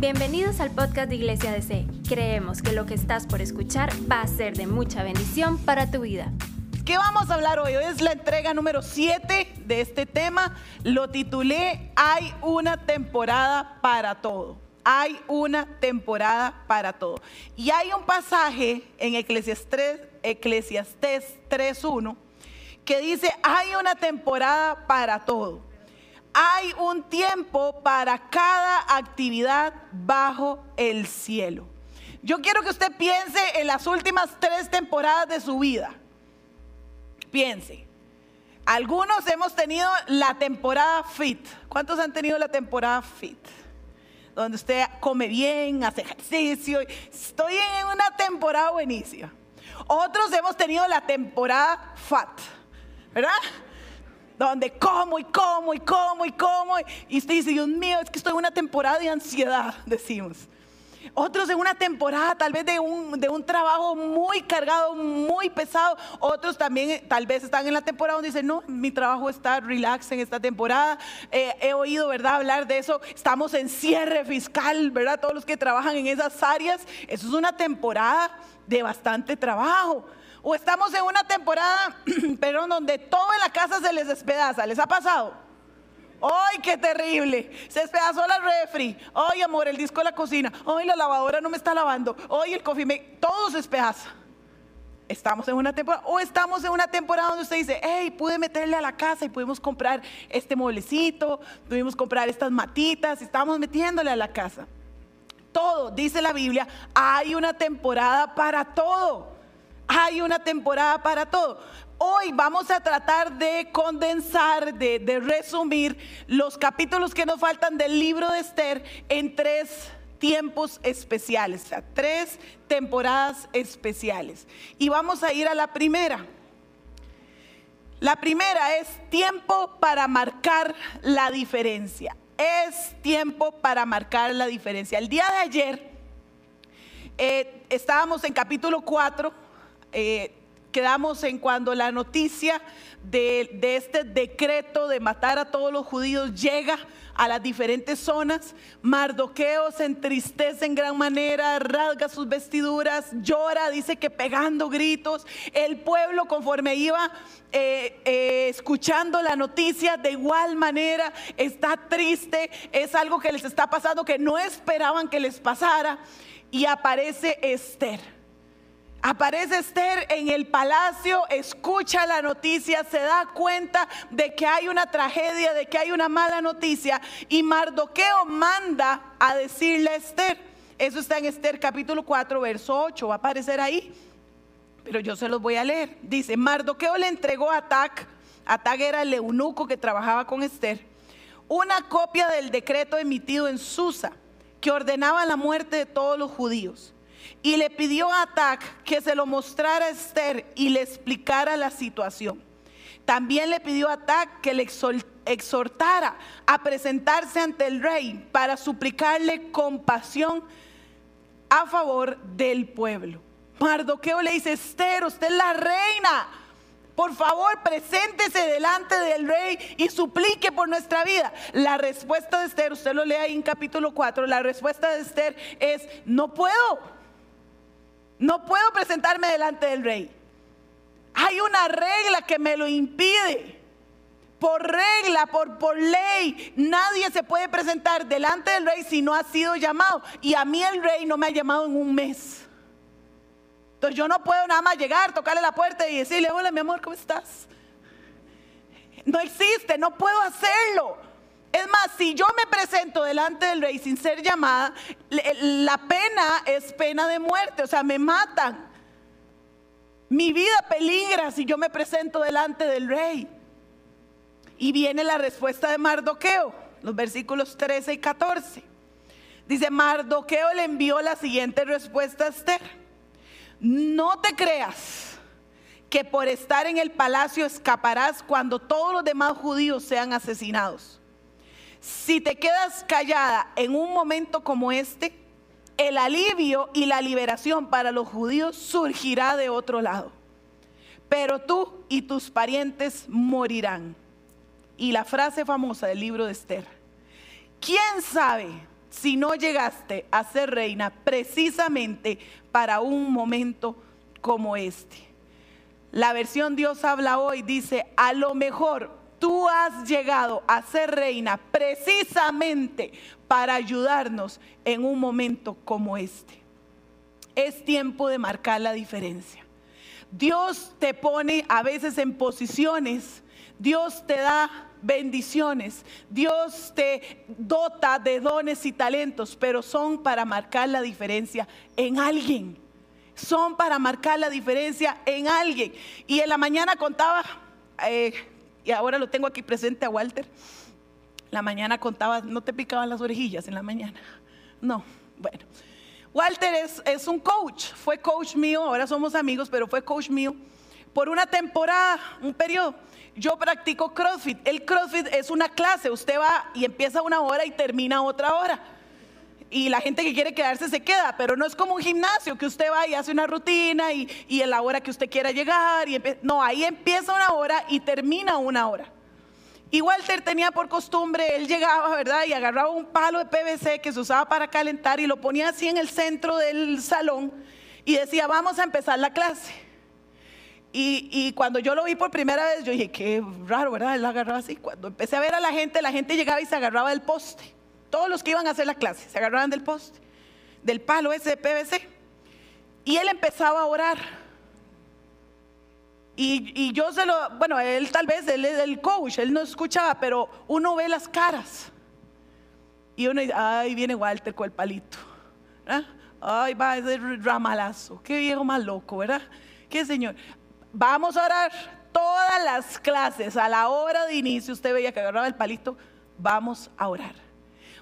Bienvenidos al podcast de Iglesia DC. Creemos que lo que estás por escuchar va a ser de mucha bendición para tu vida. ¿Qué vamos a hablar hoy? Hoy es la entrega número 7 de este tema. Lo titulé Hay una temporada para todo. Hay una temporada para todo. Y hay un pasaje en Eclesiastes, Eclesiastes 3.1 que dice, hay una temporada para todo. Hay un tiempo para cada actividad bajo el cielo. Yo quiero que usted piense en las últimas tres temporadas de su vida. Piense. Algunos hemos tenido la temporada fit. ¿Cuántos han tenido la temporada fit? Donde usted come bien, hace ejercicio. Estoy en una temporada buenísima. Otros hemos tenido la temporada fat. ¿Verdad? Donde como y como y como y como. Y usted dice, Dios mío, es que estoy en una temporada de ansiedad, decimos. Otros en una temporada tal vez de un, de un trabajo muy cargado, muy pesado. Otros también eh, tal vez están en la temporada donde dicen, no, mi trabajo está relax en esta temporada. Eh, he oído, ¿verdad?, hablar de eso. Estamos en cierre fiscal, ¿verdad? Todos los que trabajan en esas áreas. Eso es una temporada de bastante trabajo. O estamos en una temporada, perdón, donde todo en la casa se les despedaza. ¿Les ha pasado? ¡Ay, qué terrible! Se despedazó la refri. ¡Ay, amor, el disco de la cocina! ¡Ay, la lavadora no me está lavando! ¡Ay, el coffee make! Todo se despedaza. Estamos en una temporada, o estamos en una temporada donde usted dice, hey, pude meterle a la casa y pudimos comprar este mueblecito, pudimos comprar estas matitas, estamos metiéndole a la casa. Todo, dice la Biblia, hay una temporada para todo. Hay una temporada para todo. Hoy vamos a tratar de condensar, de, resumir los capítulos que nos faltan del libro de Esther en tres tiempos especiales, o sea, tres temporadas especiales. Y vamos a ir a la primera. La primera es tiempo para marcar la diferencia. Es tiempo para marcar la diferencia. El día de ayer eh, estábamos en capítulo 4 eh, quedamos en cuando la noticia de, este decreto de matar a todos los judíos llega a las diferentes zonas. Mardoqueo se entristece en gran manera, rasga sus vestiduras, llora, dice que pegando gritos. El pueblo conforme iba eh, eh, escuchando la noticia de igual manera está triste. Es algo que les está pasando que no esperaban que les pasara. Y aparece Esther Aparece Esther en el palacio, escucha la noticia, se da cuenta de que hay una tragedia, de que hay una mala noticia y Mardoqueo manda a decirle a Esther. Eso está en Esther capítulo 4, verso 8, va a aparecer ahí, pero yo se los voy a leer. Dice, Mardoqueo le entregó a Atac, Atac era el eunuco que trabajaba con Esther, una copia del decreto emitido en Susa que ordenaba la muerte de todos los judíos y le pidió a Atac que se lo mostrara a Esther y le explicara la situación. También le pidió a Atac que le exhortara a presentarse ante el rey para suplicarle compasión a favor del pueblo. Mardoqueo le dice, Esther, usted es la reina. Por favor, preséntese delante del rey y suplique por nuestra vida. La respuesta de Esther, usted lo lee ahí en capítulo 4, la respuesta de Esther es, no puedo. No puedo presentarme delante del rey. Hay una regla que me lo impide. Por regla, por, por ley, nadie se puede presentar delante del rey si no ha sido llamado. Y a mí el rey no me ha llamado en un mes. Entonces yo no puedo nada más llegar, tocarle la puerta y decirle, hola mi amor, ¿cómo estás? No existe, no puedo hacerlo. Es más, si yo me presento delante del rey sin ser llamada, la pena es pena de muerte, o sea, me matan. Mi vida peligra si yo me presento delante del rey. Y viene la respuesta de Mardoqueo, los versículos 13 y 14. Dice, Mardoqueo le envió la siguiente respuesta a Esther. No te creas que por estar en el palacio escaparás cuando todos los demás judíos sean asesinados si te quedas callada en un momento como este, el alivio y la liberación para los judíos surgirá de otro lado. Pero tú y tus parientes morirán. Y la frase famosa del libro de Esther. ¿Quién sabe si no llegaste a ser reina precisamente para un momento como este. La versión Dios habla hoy dice, a lo mejor tú has llegado a ser reina precisamente para ayudarnos en un momento como este. Es tiempo de marcar la diferencia. Dios te pone a veces en posiciones, Dios te da bendiciones. Dios te dota de dones y talentos, pero son para marcar la diferencia en alguien. Son para marcar la diferencia en alguien. Y en la mañana contaba, eh, y ahora lo tengo aquí presente a Walter. La mañana contaba, no te picaban las orejillas en la mañana. No, bueno. Walter es, es un coach, fue coach mío, ahora somos amigos, pero fue coach mío por una temporada, un periodo yo practico CrossFit. El CrossFit es una clase, usted va y empieza una hora y termina otra hora. Y la gente que quiere quedarse se queda, pero no es como un gimnasio que usted va y hace una rutina y, y en la hora que usted quiera llegar. Y no, ahí empieza una hora y termina una hora. Y Walter tenía por costumbre, él llegaba, ¿verdad? Y agarraba un palo de PVC que se usaba para calentar y lo ponía así en el centro del salón y decía, vamos a empezar la clase. Y, cuando yo lo vi por primera vez, yo dije, qué raro, ¿verdad? Él agarraba así. Cuando empecé a ver a la gente, la gente llegaba y se agarraba del poste. Todos los que iban a hacer la clase se agarraban del poste, del palo ese de PVC. Y él empezaba a orar. Y, y, yo se lo, bueno, él tal vez, él es el coach, él no escuchaba, pero uno ve las caras. Y uno dice, ay, viene Walter con el palito. Ay, va ese ramalazo. Qué viejo más loco, ¿verdad? Qué señor. Vamos a orar todas las clases a la hora de inicio. Usted veía que agarraba el palito. Vamos a orar.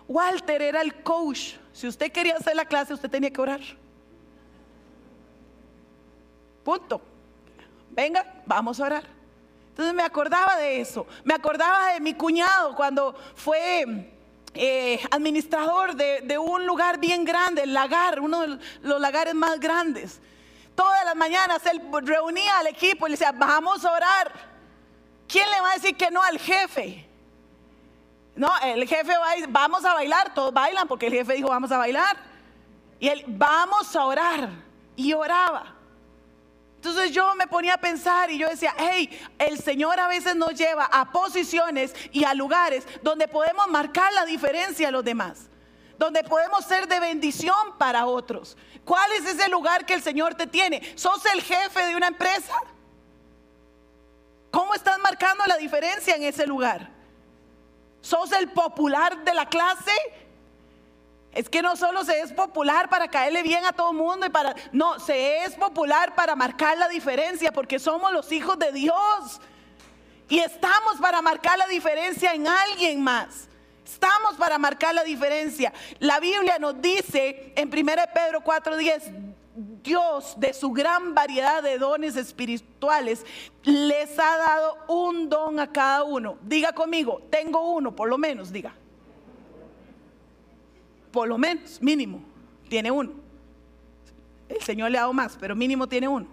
Walter era el coach. Si usted quería hacer la clase, usted tenía que orar. Punto. Venga, vamos a orar. Entonces me acordaba de eso. Me acordaba de mi cuñado cuando fue eh, administrador de, de, un lugar bien grande, el lagar, uno de los lagares más grandes. Todas las mañanas él reunía al equipo y le decía, vamos a orar. ¿Quién le va a decir que no al jefe? No, el jefe va a decir, vamos a bailar, todos bailan porque el jefe dijo, vamos a bailar. Y él, vamos a orar. Y oraba. Entonces yo me ponía a pensar y yo decía, hey, el Señor a veces nos lleva a posiciones y a lugares donde podemos marcar la diferencia a los demás donde podemos ser de bendición para otros. ¿Cuál es ese lugar que el Señor te tiene? ¿Sos el jefe de una empresa? ¿Cómo estás marcando la diferencia en ese lugar? ¿Sos el popular de la clase? Es que no solo se es popular para caerle bien a todo el mundo y para no, se es popular para marcar la diferencia porque somos los hijos de Dios. Y estamos para marcar la diferencia en alguien más. Estamos para marcar la diferencia. La Biblia nos dice en 1 Pedro 4:10, Dios de su gran variedad de dones espirituales les ha dado un don a cada uno. Diga conmigo, tengo uno, por lo menos, diga. Por lo menos, mínimo, tiene uno. El Señor le ha dado más, pero mínimo tiene uno.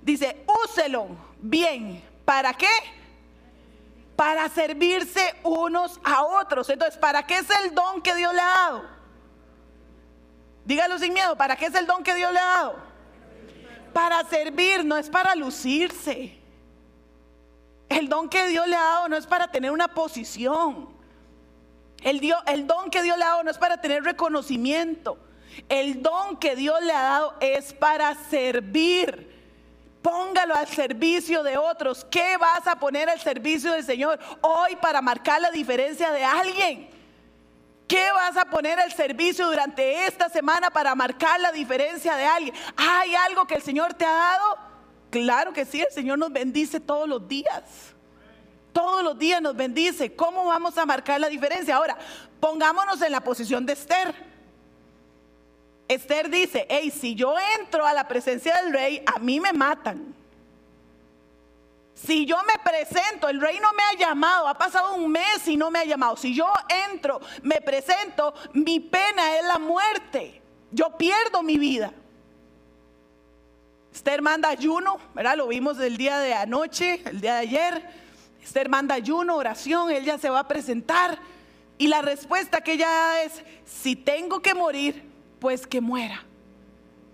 Dice, úselo bien. ¿Para qué? para servirse unos a otros. Entonces, ¿para qué es el don que Dios le ha dado? Dígalo sin miedo, ¿para qué es el don que Dios le ha dado? Para servir, no es para lucirse. El don que Dios le ha dado no es para tener una posición. El, don que Dios le ha dado no es para tener reconocimiento. El don que Dios le ha dado es para servir póngalo al servicio de otros. ¿Qué vas a poner al servicio del Señor hoy para marcar la diferencia de alguien? ¿Qué vas a poner al servicio durante esta semana para marcar la diferencia de alguien? ¿Hay algo que el Señor te ha dado? Claro que sí, el Señor nos bendice todos los días. Todos los días nos bendice. ¿Cómo vamos a marcar la diferencia? Ahora, pongámonos en la posición de Esther. Esther dice, hey, si yo entro a la presencia del rey, a mí me matan. Si yo me presento, el rey no me ha llamado, ha pasado un mes y no me ha llamado. Si yo entro, me presento, mi pena es la muerte. Yo pierdo mi vida. Esther manda ayuno, ¿verdad? Lo vimos el día de anoche, el día de ayer. Esther manda ayuno, oración, él ya se va a presentar. Y la respuesta que ella da es, si tengo que morir, pues que muera.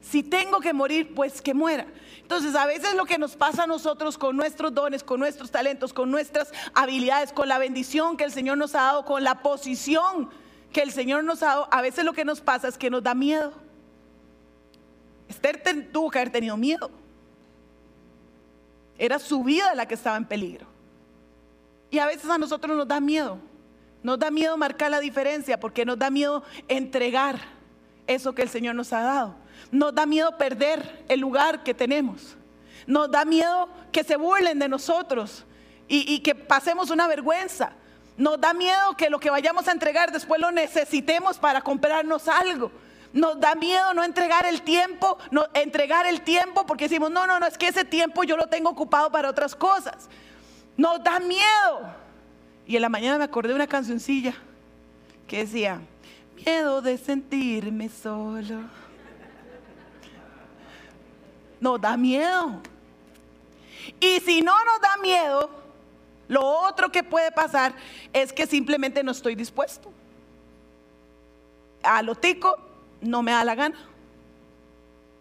Si tengo que morir, pues que muera. Entonces, a veces lo que nos pasa a nosotros con nuestros dones, con nuestros talentos, con nuestras habilidades, con la bendición que el Señor nos ha dado, con la posición que el Señor nos ha dado, a veces lo que nos pasa es que nos da miedo. Esther tuvo que haber tenido miedo. Era su vida la que estaba en peligro. Y a veces a nosotros nos da miedo. Nos da miedo marcar la diferencia porque nos da miedo entregar eso que el Señor nos ha dado. Nos da miedo perder el lugar que tenemos. Nos da miedo que se burlen de nosotros y, que pasemos una vergüenza. Nos da miedo que lo que vayamos a entregar después lo necesitemos para comprarnos algo. Nos da miedo no entregar el tiempo, no entregar el tiempo porque decimos, no, no, no, es que ese tiempo yo lo tengo ocupado para otras cosas. Nos da miedo. Y en la mañana me acordé de una cancioncilla que decía, miedo de sentirme solo nos da miedo. Y si no nos da miedo, lo otro que puede pasar es que simplemente no estoy dispuesto. A lo tico no me da la gana.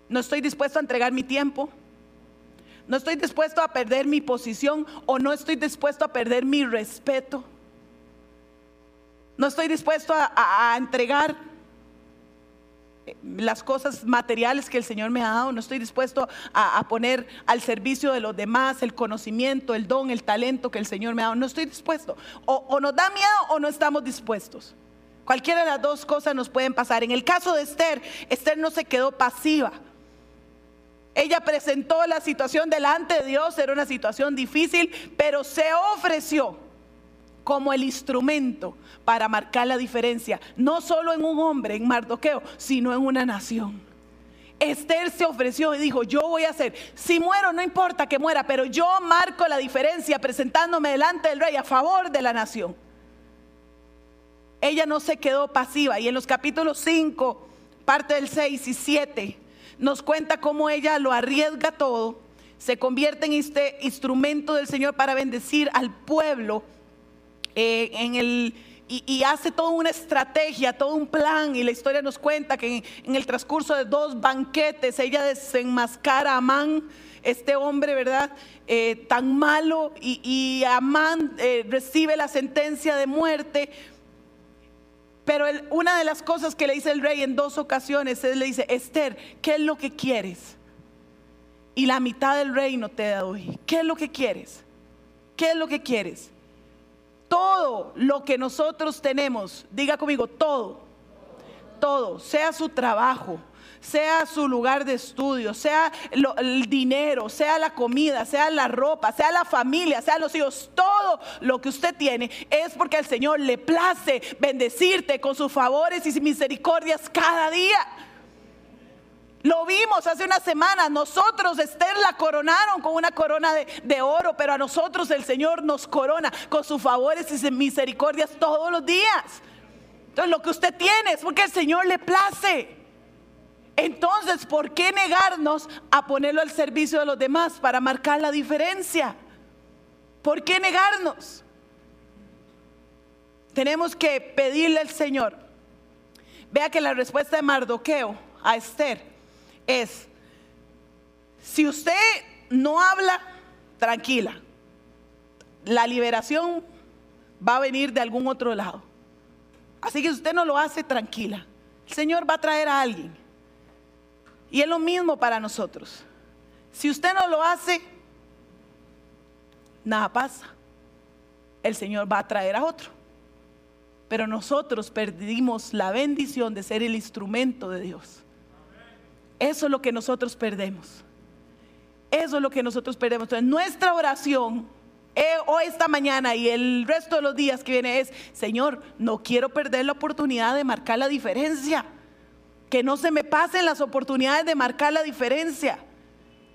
No estoy dispuesto a entregar mi tiempo. No estoy dispuesto a perder mi posición o no estoy dispuesto a perder mi respeto. No estoy dispuesto a, a entregar las cosas materiales que el Señor me ha dado, no estoy dispuesto a, poner al servicio de los demás el conocimiento, el don, el talento que el Señor me ha dado, no estoy dispuesto. O, o nos da miedo o no estamos dispuestos. Cualquiera de las dos cosas nos pueden pasar. En el caso de Esther, Esther no se quedó pasiva. Ella presentó la situación delante de Dios, era una situación difícil, pero se ofreció como el instrumento para marcar la diferencia, no solo en un hombre, en Mardoqueo, sino en una nación. Esther se ofreció y dijo, yo voy a hacer, si muero no importa que muera, pero yo marco la diferencia presentándome delante del rey a favor de la nación. Ella no se quedó pasiva y en los capítulos 5, parte del 6 y 7, nos cuenta cómo ella lo arriesga todo, se convierte en este instrumento del Señor para bendecir al pueblo eh, en el, y, hace toda una estrategia, todo un plan. Y la historia nos cuenta que en, el transcurso de dos banquetes ella desenmascara a Amán, este hombre, ¿verdad? Eh, tan malo. Y, Amán eh, recibe la sentencia de muerte. Pero una de las cosas que le dice el rey en dos ocasiones es, le dice, Esther, ¿qué es lo que quieres? Y la mitad del reino te doy. ¿Qué es lo que quieres? ¿Qué es lo que quieres? Todo lo que nosotros tenemos, diga conmigo, todo, todo, sea su trabajo, sea su lugar de estudio, sea el dinero, sea la comida, sea la ropa, sea la familia, sea los hijos, todo lo que usted tiene es porque al Señor le place bendecirte con sus favores y misericordias cada día. Lo vimos hace una semana. Nosotros, Esther, la coronaron con una corona de, oro, pero a nosotros el Señor nos corona con sus favores y sus misericordias todos los días. Entonces, lo que usted tiene es porque el Señor le place. Entonces, ¿por qué negarnos a ponerlo al servicio de los demás para marcar la diferencia? ¿Por qué negarnos? Tenemos que pedirle al Señor. Vea que la respuesta de Mardoqueo a Esther es, si usted no habla, tranquila, la liberación va a venir de algún otro lado. Así que si usted no lo hace, tranquila. El Señor va a traer a alguien. Y es lo mismo para nosotros. Si usted no lo hace, nada pasa. El Señor va a traer a otro. Pero nosotros perdimos la bendición de ser el instrumento de Dios. Eso es lo que nosotros perdemos. Eso es lo que nosotros perdemos. Entonces, nuestra oración eh, hoy, esta mañana y el resto de los días que viene es, Señor, no quiero perder la oportunidad de marcar la diferencia. Que no se me pasen las oportunidades de marcar la diferencia.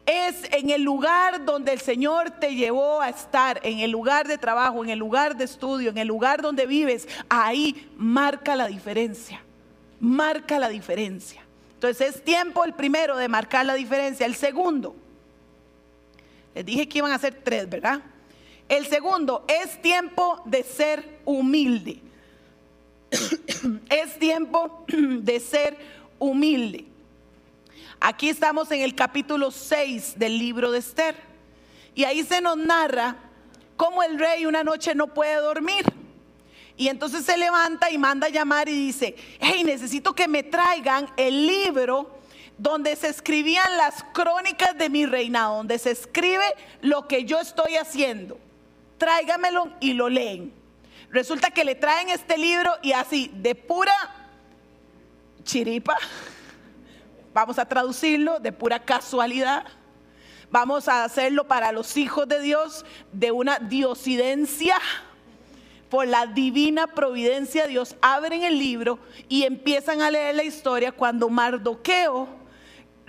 Es en el lugar donde el Señor te llevó a estar, en el lugar de trabajo, en el lugar de estudio, en el lugar donde vives. Ahí marca la diferencia. Marca la diferencia. Entonces es tiempo el primero de marcar la diferencia. El segundo, les dije que iban a ser tres, ¿verdad? El segundo es tiempo de ser humilde. es tiempo de ser humilde. Aquí estamos en el capítulo 6 del libro de Esther. Y ahí se nos narra cómo el rey una noche no puede dormir. Y entonces se levanta y manda a llamar y dice, hey, necesito que me traigan el libro donde se escribían las crónicas de mi reinado, donde se escribe lo que yo estoy haciendo. Tráigamelo y lo leen. Resulta que le traen este libro y así, de pura chiripa, vamos a traducirlo, de pura casualidad, vamos a hacerlo para los hijos de Dios, de una diosidencia por la divina providencia Dios, abren el libro y empiezan a leer la historia cuando Mardoqueo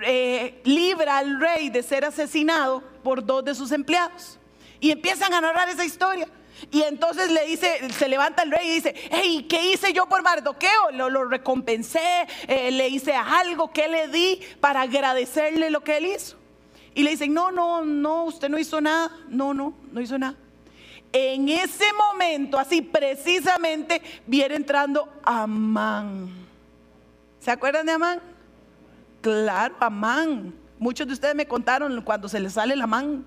eh, libra al rey de ser asesinado por dos de sus empleados. Y empiezan a narrar esa historia. Y entonces le dice, se levanta el rey y dice, hey, ¿qué hice yo por Mardoqueo? Lo, lo recompensé, eh, le hice algo, ¿qué le di para agradecerle lo que él hizo? Y le dicen, no, no, no, usted no hizo nada, no, no, no hizo nada. En ese momento, así precisamente, viene entrando Amán. ¿Se acuerdan de Amán? Claro, Amán. Muchos de ustedes me contaron cuando se les sale la Amán.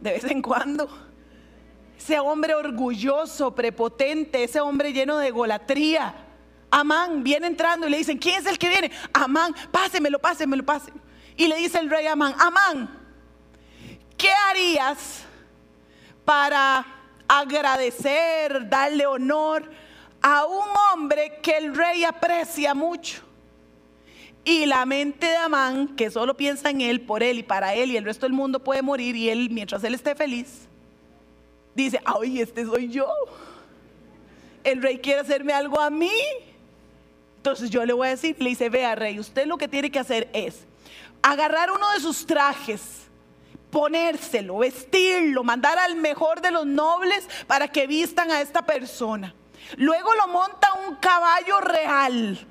De vez en cuando ese hombre orgulloso, prepotente, ese hombre lleno de golatría. Amán viene entrando y le dicen, ¿quién es el que viene? Amán, pásemelo, pásemelo, pásemelo. Y le dice el rey Amán, Amán, ¿qué harías para agradecer, darle honor a un hombre que el rey aprecia mucho? Y la mente de Amán, que solo piensa en él, por él y para él, y el resto del mundo puede morir, y él, mientras él esté feliz, dice, ay, este soy yo. El rey quiere hacerme algo a mí. Entonces yo le voy a decir, le dice, vea rey, usted lo que tiene que hacer es agarrar uno de sus trajes, ponérselo, vestirlo, mandar al mejor de los nobles para que vistan a esta persona. Luego lo monta un caballo real,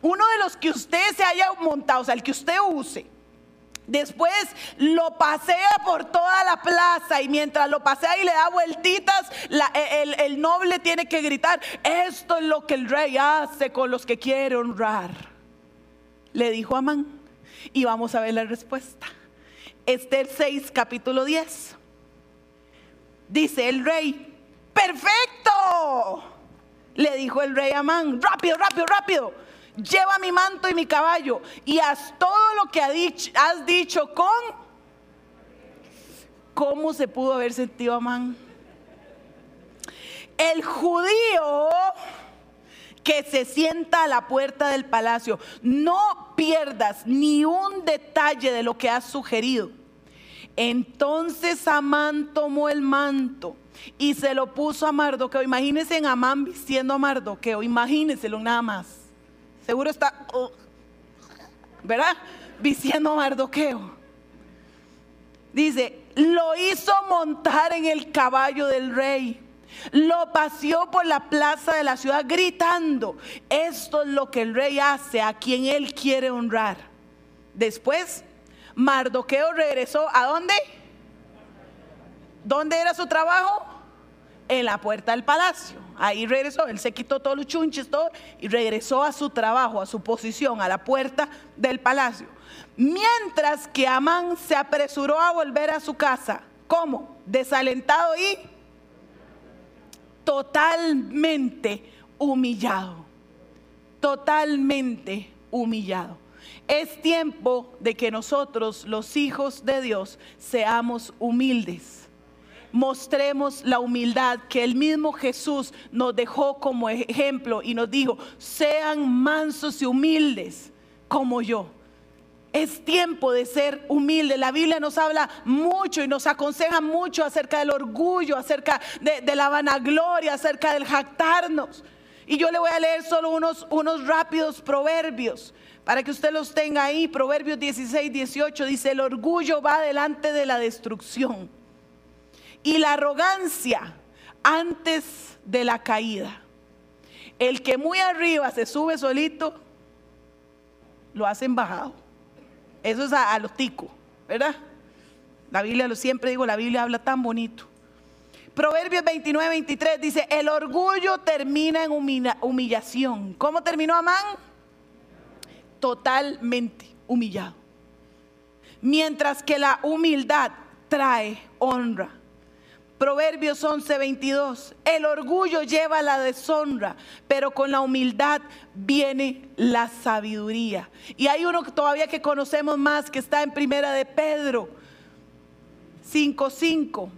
uno de los que usted se haya montado, o sea, el que usted use Después lo pasea por toda la plaza y mientras lo pasea y le da vueltitas, e, el, el, noble tiene que gritar, esto es lo que el rey hace con los que quiere honrar. Le dijo Amán. Y vamos a ver la respuesta. Esther 6, capítulo 10. Dice el rey, perfecto. Le dijo el rey Amán, rápido, rápido, rápido lleva mi manto y mi caballo y haz todo lo que has dicho con... ¿Cómo se pudo haber sentido Amán? El judío que se sienta a la puerta del palacio, no pierdas ni un detalle de lo que has sugerido. Entonces Amán tomó el manto y se lo puso a Mardoqueo. Imagínense en Amán vistiendo a Mardoqueo, imagínenselo nada más. Seguro está, oh, ¿verdad? Diciendo Mardoqueo. Dice, lo hizo montar en el caballo del rey. Lo paseó por la plaza de la ciudad gritando, esto es lo que el rey hace a quien él quiere honrar. Después, Mardoqueo regresó a dónde? ¿Dónde era su trabajo? En la puerta del palacio. Ahí regresó, él se quitó todos los chunches, y regresó a su trabajo, a su posición, a la puerta del palacio. Mientras que Amán se apresuró a volver a su casa. ¿Cómo? Desalentado y totalmente humillado. Totalmente humillado. Es tiempo de que nosotros, los hijos de Dios, seamos humildes mostremos la humildad que el mismo Jesús nos dejó como ejemplo y nos dijo, sean mansos y humildes como yo. Es tiempo de ser humilde. La Biblia nos habla mucho y nos aconseja mucho acerca del orgullo, acerca de, la vanagloria, acerca del jactarnos. Y yo le voy a leer solo unos, unos rápidos proverbios para que usted los tenga ahí. Proverbios 16, 18 dice, el orgullo va delante de la destrucción y la arrogancia antes de la caída. El que muy arriba se sube solito, lo hacen bajado. Eso es a, los ticos, ¿verdad? La Biblia, lo siempre digo, la Biblia habla tan bonito. Proverbios 29, 23 dice, el orgullo termina en humillación. ¿Cómo terminó Amán? Totalmente humillado. Mientras que la humildad trae honra. Proverbios 11, 22. El orgullo lleva la deshonra, pero con la humildad viene la sabiduría. Y hay uno todavía que conocemos más que está en primera de Pedro 5, 5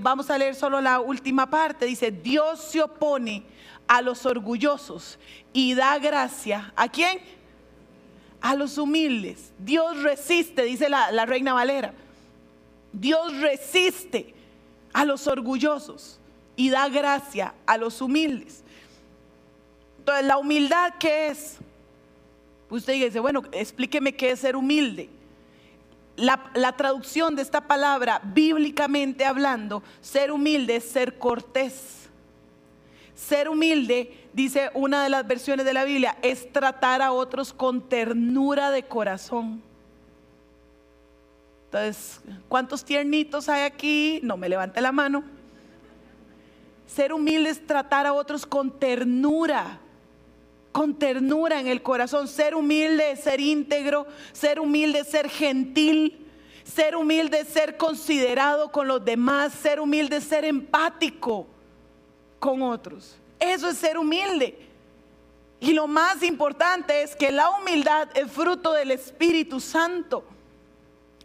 vamos a leer solo la última parte, dice, Dios se opone a los orgullosos y da gracia. ¿A quién? A los humildes. Dios resiste, dice la, la reina Valera. Dios resiste a los orgullosos y da gracia a los humildes. Entonces, la humildad, ¿qué es? Usted dice, bueno, explíqueme qué es ser humilde la, traducción de esta palabra, bíblicamente hablando, ser humilde es ser cortés. Ser humilde, dice una de las versiones de la Biblia, es tratar a otros con ternura de corazón. Entonces, ¿cuántos tiernitos hay aquí? No me levante la mano. Ser humilde es tratar a otros con ternura, con ternura en el corazón. Ser humilde ser íntegro, ser humilde ser gentil, ser humilde ser considerado con los demás, ser humilde ser empático con otros. Eso es ser humilde. Y lo más importante es que la humildad es fruto del Espíritu Santo.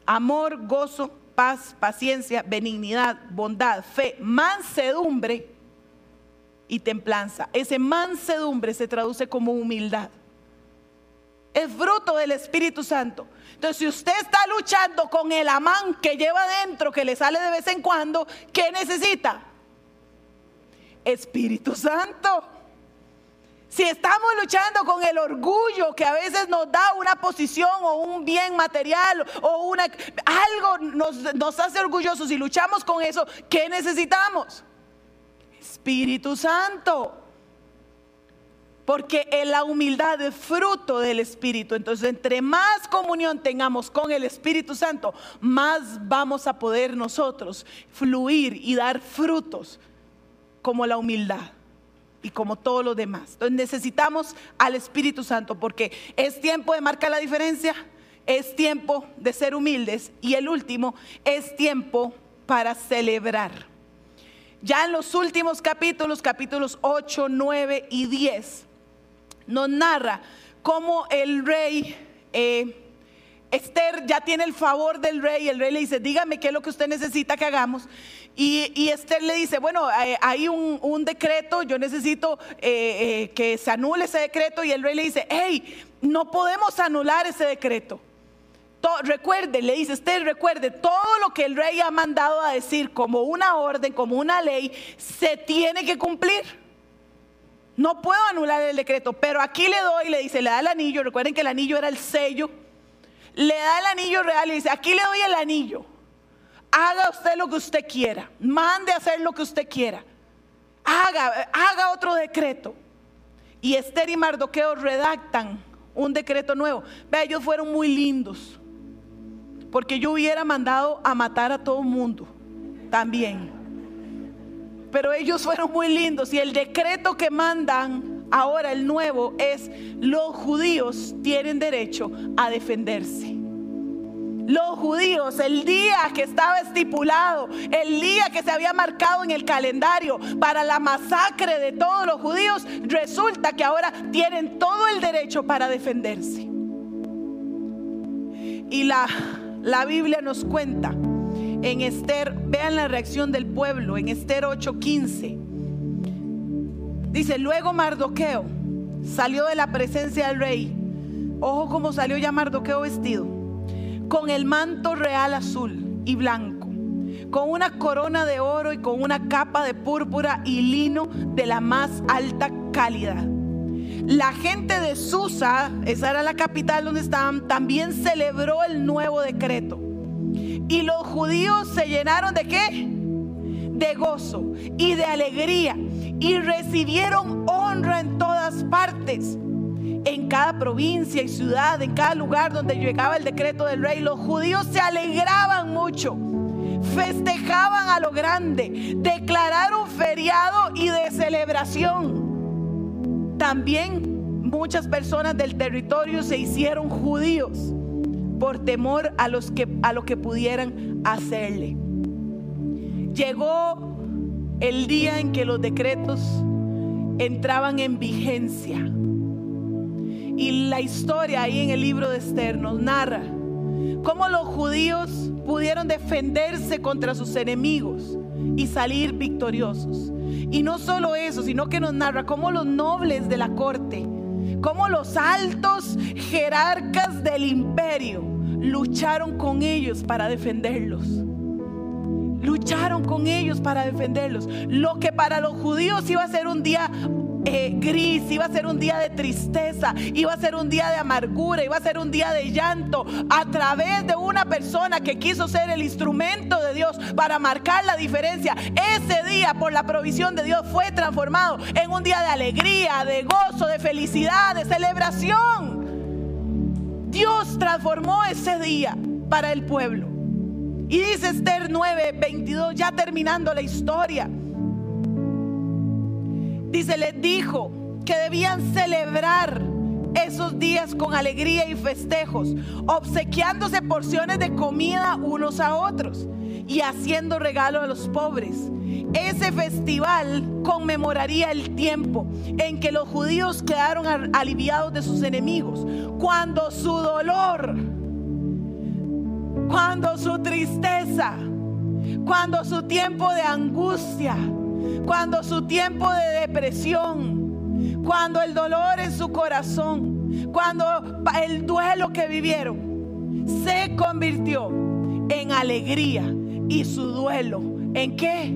Amor, gozo, paz, paciencia, benignidad, bondad, fe, mansedumbre y templanza. Ese mansedumbre se traduce como humildad. Es fruto del Espíritu Santo. Entonces, si usted está luchando con el amán que lleva dentro, que le sale de vez en cuando, ¿qué necesita? Espíritu Santo. Si estamos luchando con el orgullo que a veces nos da una posición o un bien material o una, algo nos, nos hace orgullosos y luchamos con eso, ¿qué necesitamos? Espíritu Santo. Porque la humildad es fruto del Espíritu. Entonces, entre más comunión tengamos con el Espíritu Santo, más vamos a poder nosotros fluir y dar frutos como la humildad y como todo lo demás. Entonces, necesitamos al Espíritu Santo porque es tiempo de marcar la diferencia, es tiempo de ser humildes y el último es tiempo para celebrar. Ya en los últimos capítulos, capítulos 8, 9 y 10, nos narra cómo el rey... Eh, Esther ya tiene el favor del rey el rey le dice, dígame qué es lo que usted necesita que hagamos. Y, Esther le dice, bueno, eh, hay un, decreto, yo necesito eh, que se anule ese decreto. Y el rey le dice, hey, no podemos anular ese decreto recuerde, le dice usted, recuerde, todo lo que el rey ha mandado a decir como una orden, como una ley, se tiene que cumplir. No puedo anular el decreto, pero aquí le doy, le dice, le da el anillo, recuerden que el anillo era el sello, le da el anillo real y dice, aquí le doy el anillo, haga usted lo que usted quiera, mande a hacer lo que usted quiera, haga, haga otro decreto. Y Esther y Mardoqueo redactan un decreto nuevo. Vea, ellos fueron muy lindos porque yo hubiera mandado a matar a todo el mundo también. Pero ellos fueron muy lindos y el decreto que mandan ahora, el nuevo, es los judíos tienen derecho a defenderse. Los judíos, el día que estaba estipulado, el día que se había marcado en el calendario para la masacre de todos los judíos, resulta que ahora tienen todo el derecho para defenderse. Y la la Biblia nos cuenta en Esther, vean la reacción del pueblo en Esther 8:15. Dice, luego Mardoqueo salió de la presencia del rey. Ojo cómo salió ya Mardoqueo vestido. Con el manto real azul y blanco. Con una corona de oro y con una capa de púrpura y lino de la más alta calidad la gente de Susa, esa era la capital donde estaban, también celebró el nuevo decreto. Y los judíos se llenaron de qué? De gozo y de alegría. Y recibieron honra en todas partes. En cada provincia y ciudad, en cada lugar donde llegaba el decreto del rey, los judíos se alegraban mucho festejaban a lo grande, declararon feriado y de celebración. También muchas personas del territorio se hicieron judíos por temor a, los que, a lo que pudieran hacerle. Llegó el día en que los decretos entraban en vigencia. Y la historia ahí en el libro de Esther nos narra cómo los judíos pudieron defenderse contra sus enemigos y salir victoriosos. Y no solo eso, sino que nos narra cómo los nobles de la corte, cómo los altos jerarcas del imperio lucharon con ellos para defenderlos. Lucharon con ellos para defenderlos. Lo que para los judíos iba a ser un día eh, gris, iba a ser un día de tristeza, iba a ser un día de amargura, iba a ser un día de llanto, a través de una persona que quiso ser el instrumento de Dios para marcar la diferencia. Ese día, por la provisión de Dios, fue transformado en un día de alegría, de gozo, de felicidad, de celebración. Dios transformó ese día para el pueblo. Y dice Esther 9, 22, ya terminando la historia. Dice, les dijo que debían celebrar esos días con alegría y festejos, obsequiándose porciones de comida unos a otros y haciendo regalo a los pobres. Ese festival conmemoraría el tiempo en que los judíos quedaron aliviados de sus enemigos, cuando su dolor, cuando su tristeza, cuando su tiempo de angustia, cuando su tiempo de depresión, cuando el dolor en su corazón, cuando el duelo que vivieron se convirtió en alegría y su duelo en qué?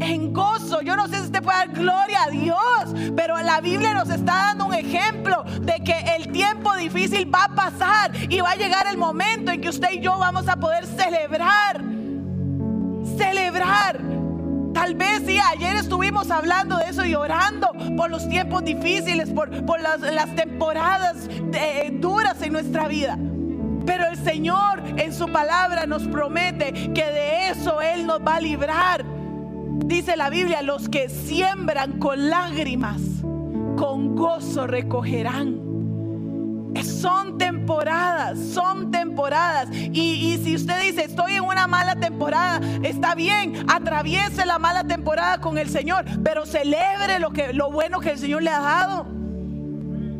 En gozo. Yo no sé si usted puede dar gloria a Dios, pero la Biblia nos está dando un ejemplo de que el tiempo difícil va a pasar y va a llegar el momento en que usted y yo vamos a poder celebrar. Celebrar Tal vez sí, ayer estuvimos hablando de eso y orando por los tiempos difíciles, por, las, temporadas eh, duras en nuestra vida. Pero el Señor en su palabra nos promete que de eso Él nos va a librar. Dice la Biblia, los que siembran con lágrimas, con gozo recogerán. Son temporadas, son temporadas. Y, si usted dice, estoy en una mala temporada, está bien, atraviese la mala temporada con el Señor, pero celebre lo, que, lo bueno que el Señor le ha dado.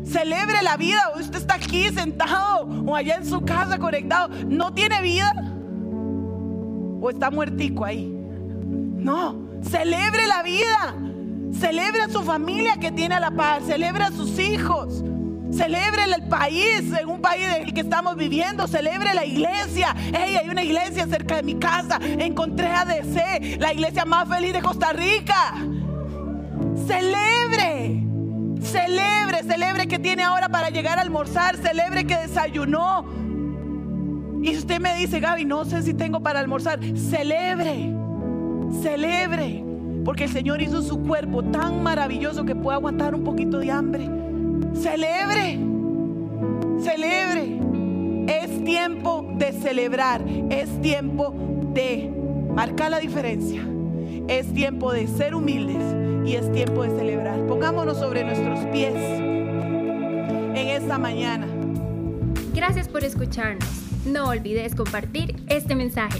Celebre la vida. Usted está aquí sentado o allá en su casa conectado. ¿No tiene vida? ¿O está muertico ahí? No, celebre la vida. Celebre a su familia que tiene la paz. Celebre a sus hijos. Celebre el país, en un país en el que estamos viviendo. Celebre la iglesia. Hey, hay una iglesia cerca de mi casa. Encontré a DC, la iglesia más feliz de Costa Rica. Celebre. Celebre, celebre que tiene ahora para llegar a almorzar. Celebre que desayunó. Y usted me dice, Gaby, no sé si tengo para almorzar. Celebre. Celebre. Porque el Señor hizo su cuerpo tan maravilloso que puede aguantar un poquito de hambre. Celebre, celebre. Es tiempo de celebrar, es tiempo de marcar la diferencia. Es tiempo de ser humildes y es tiempo de celebrar. Pongámonos sobre nuestros pies en esta mañana. Gracias por escucharnos. No olvides compartir este mensaje.